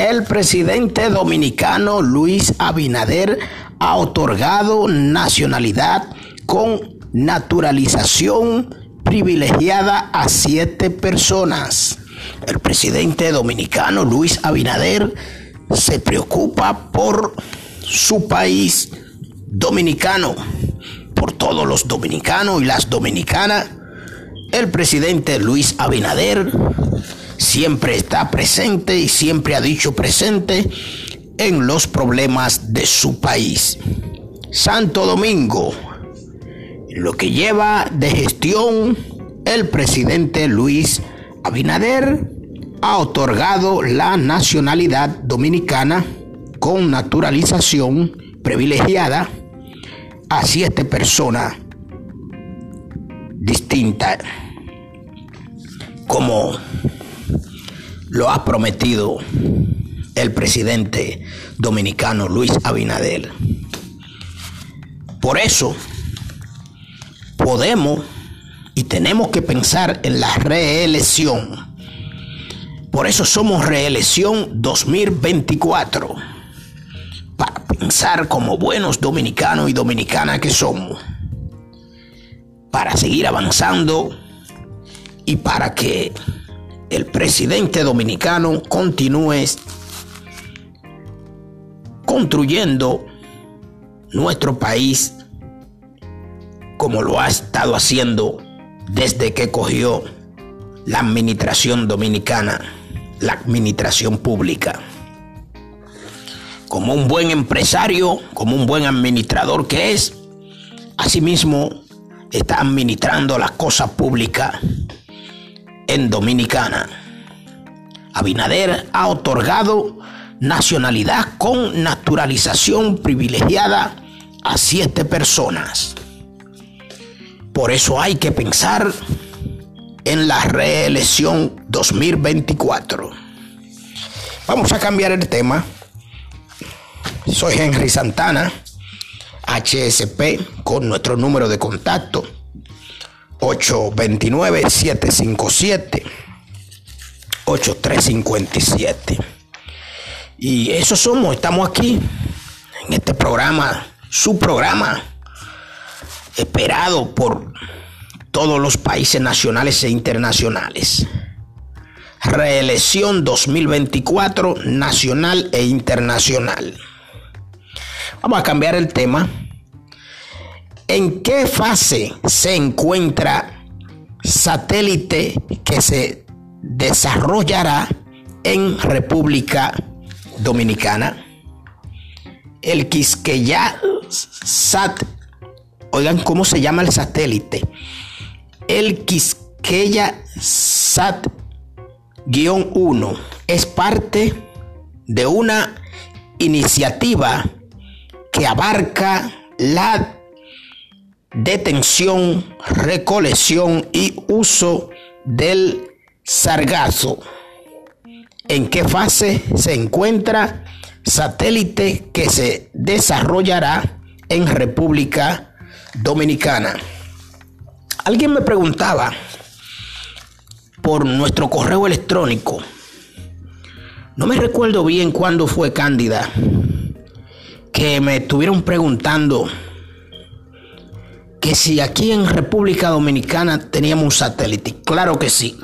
el presidente dominicano Luis Abinader ha otorgado nacionalidad con naturalización privilegiada a siete personas. El presidente dominicano Luis Abinader se preocupa por su país dominicano, por todos los dominicanos y las dominicanas. El presidente Luis Abinader siempre está presente y siempre ha dicho presente en los problemas de su país. Santo Domingo, lo que lleva de gestión el presidente Luis Abinader ha otorgado la nacionalidad dominicana con naturalización privilegiada a siete personas distintas como lo ha prometido el presidente dominicano Luis Abinader. Por eso podemos y tenemos que pensar en la reelección. Por eso somos reelección 2024. Para pensar como buenos dominicanos y dominicanas que somos. Para seguir avanzando y para que el presidente dominicano continúe construyendo nuestro país como lo ha estado haciendo desde que cogió la administración dominicana, la administración pública. Como un buen empresario, como un buen administrador que es, asimismo está administrando las cosas públicas en Dominicana. Abinader ha otorgado nacionalidad con naturalización privilegiada a siete personas. Por eso hay que pensar en la reelección 2024. Vamos a cambiar el tema. Soy Henry Santana, HSP, con nuestro número de contacto 829-757-8357. Y eso somos, estamos aquí en este programa, su programa, esperado por todos los países nacionales e internacionales. Reelección 2024 nacional e internacional. Vamos a cambiar el tema ¿En qué fase se encuentra satélite que se desarrollará en República Dominicana? El Quisqueya Sat. Oigan cómo se llama el satélite. El Quisqueya Sat 1 es parte de una iniciativa que abarca la detención, recolección y uso del sargazo. ¿En qué fase se encuentra satélite que se desarrollará en República Dominicana? Alguien me preguntaba por nuestro correo electrónico. No me recuerdo bien cuándo fue Cándida que me estuvieron preguntando si aquí en República Dominicana teníamos un satélite. Claro que sí.